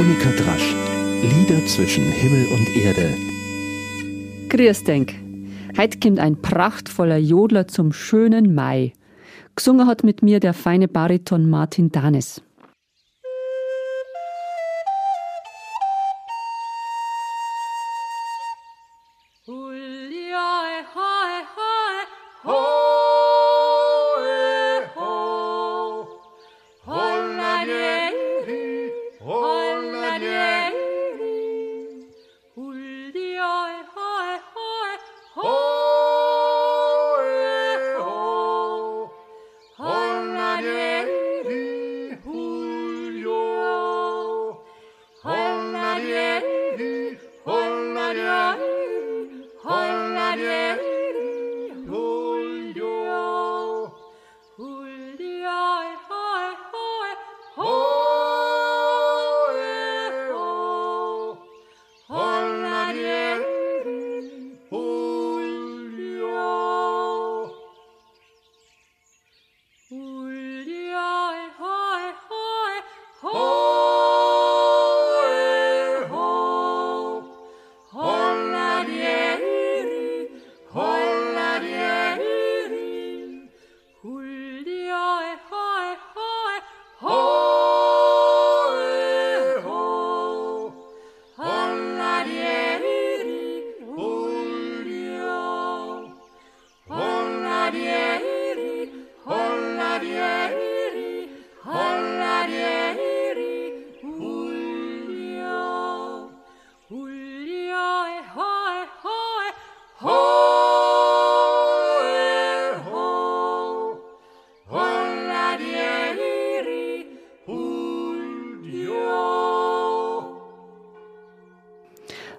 Monika Drasch. Lieder zwischen Himmel und Erde. Grüß denk. Heute kommt ein prachtvoller Jodler zum schönen Mai. Gesungen hat mit mir der feine Bariton Martin Danes.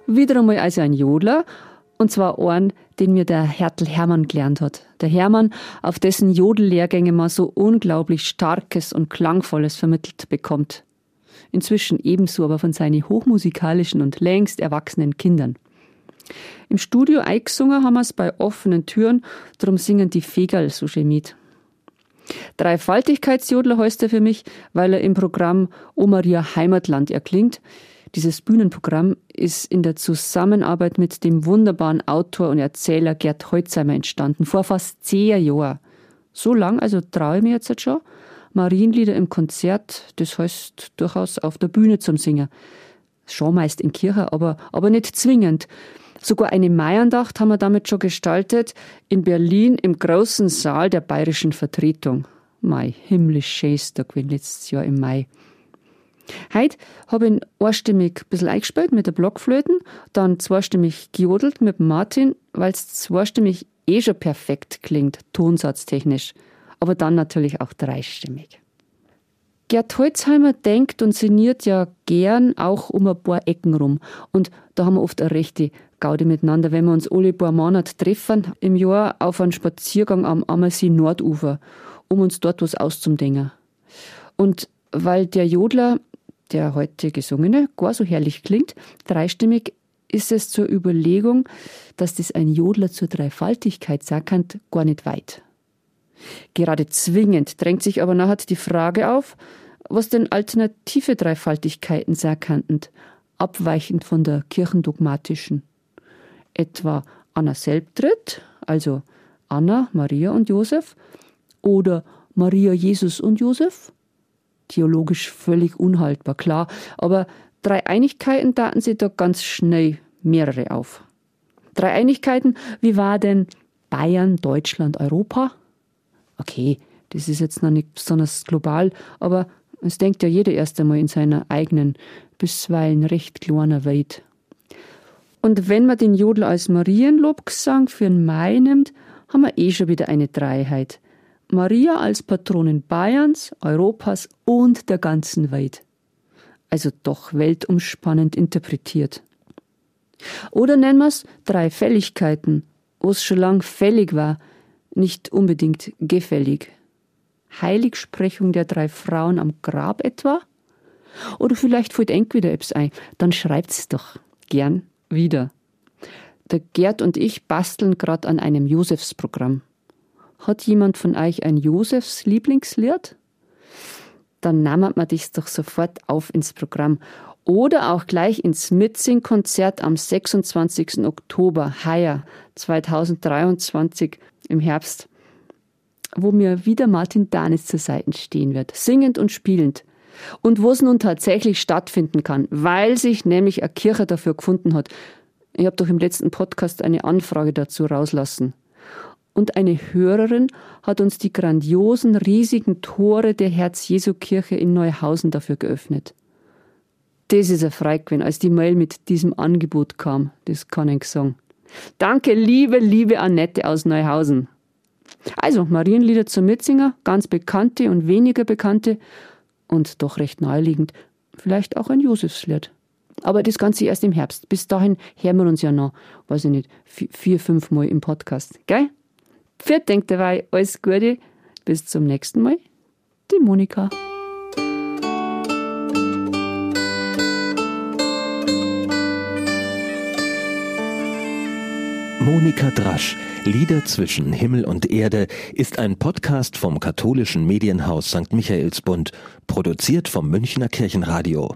Wieder einmal also ein Jodler, und zwar einen, den mir der Hertel Hermann gelernt hat. Der Hermann, auf dessen Jodellehrgänge man so unglaublich Starkes und Klangvolles vermittelt bekommt. Inzwischen ebenso aber von seinen hochmusikalischen und längst erwachsenen Kindern. Im Studio eingesungen haben wir es bei offenen Türen, drum singen die Fegerl so gemiet. Dreifaltigkeitsjodler heißt er für mich, weil er im Programm O Maria Heimatland erklingt, dieses Bühnenprogramm ist in der Zusammenarbeit mit dem wunderbaren Autor und Erzähler Gerd Holzheimer entstanden, vor fast zehn Jahren. So lang, also traue ich mir jetzt schon, Marienlieder im Konzert, das heißt durchaus auf der Bühne zum Singen. Schon meist in Kirche, aber, aber nicht zwingend. Sogar eine Maiandacht haben wir damit schon gestaltet, in Berlin im großen Saal der bayerischen Vertretung. Mai, himmlisch schönster gewesen letztes Jahr im Mai. Heute habe ich einstimmig ein bisschen eingespielt mit der Blockflöten, dann zweistimmig gejodelt mit Martin, weil es zweistimmig eh schon perfekt klingt, tonsatztechnisch. Aber dann natürlich auch dreistimmig. Gerd Holzheimer denkt und sinniert ja gern auch um ein paar Ecken rum. Und da haben wir oft eine rechte Gaude miteinander, wenn wir uns alle paar Monate treffen im Jahr auf einen Spaziergang am Ammersee Nordufer, um uns dort was auszudenken. Und weil der Jodler der heute gesungene gar so herrlich klingt. Dreistimmig ist es zur Überlegung, dass das ein Jodler zur Dreifaltigkeit sagen kann, gar nicht weit. Gerade zwingend drängt sich aber nachher die Frage auf, was denn alternative Dreifaltigkeiten sein könnten, abweichend von der kirchendogmatischen. Etwa Anna Selbtritt, also Anna, Maria und Josef, oder Maria, Jesus und Josef, theologisch völlig unhaltbar, klar. Aber drei Einigkeiten taten sie da ganz schnell mehrere auf. Drei Einigkeiten, wie war denn Bayern, Deutschland, Europa? Okay, das ist jetzt noch nicht besonders global, aber es denkt ja jeder erst einmal in seiner eigenen, bisweilen recht kleinen Welt. Und wenn man den Jodel als Marienlobgesang für den Mai nimmt, haben wir eh schon wieder eine Dreiheit. Maria als Patronin Bayerns, Europas und der ganzen Welt. Also doch weltumspannend interpretiet. Oder nennen wir es drei Fälligkeiten, wo es schon lang fällig war, nicht unbedingt gefällig. Heiligsprechung der drei Frauen am Grab etwa? Oder vielleicht fällt eng wieder etwas ein, dann schreibt's doch gern wieder. Der Gerd und ich basteln gerade an einem Josefsprogramm. Hat jemand von euch ein Josefs Lieblingslied? Dann nahmen wir das doch sofort auf ins Programm. Oder auch gleich ins Mitsing-Konzert am 26. Oktober, heuer 2023 im Herbst, wo mir wieder Martin Danis zur Seite stehen wird, singend und spielend. Und wo es nun tatsächlich stattfinden kann, weil sich nämlich eine Kirche dafür gefunden hat. Ich habe doch im letzten Podcast eine Anfrage dazu rauslassen. Und eine Hörerin hat uns die grandiosen, riesigen Tore der Herz-Jesu-Kirche in Neuhausen dafür geöffnet. Das ist ein Freigewinn, als die Mail mit diesem Angebot kam. Das kann ich sagen. Danke, liebe, liebe Annette aus Neuhausen. Also, Marienlieder zum Mitzinger, ganz bekannte und weniger bekannte und doch recht naheliegend. Vielleicht auch ein Josefslied. Aber das Ganze erst im Herbst. Bis dahin hören wir uns ja noch, weiß ich nicht, vier, fünf Mal im Podcast. Gell? Für denkt dabei, alles Gute. Bis zum nächsten Mal. Die Monika. Monika Drasch, Lieder zwischen Himmel und Erde, ist ein Podcast vom katholischen Medienhaus St. Michaelsbund, produziert vom Münchner Kirchenradio.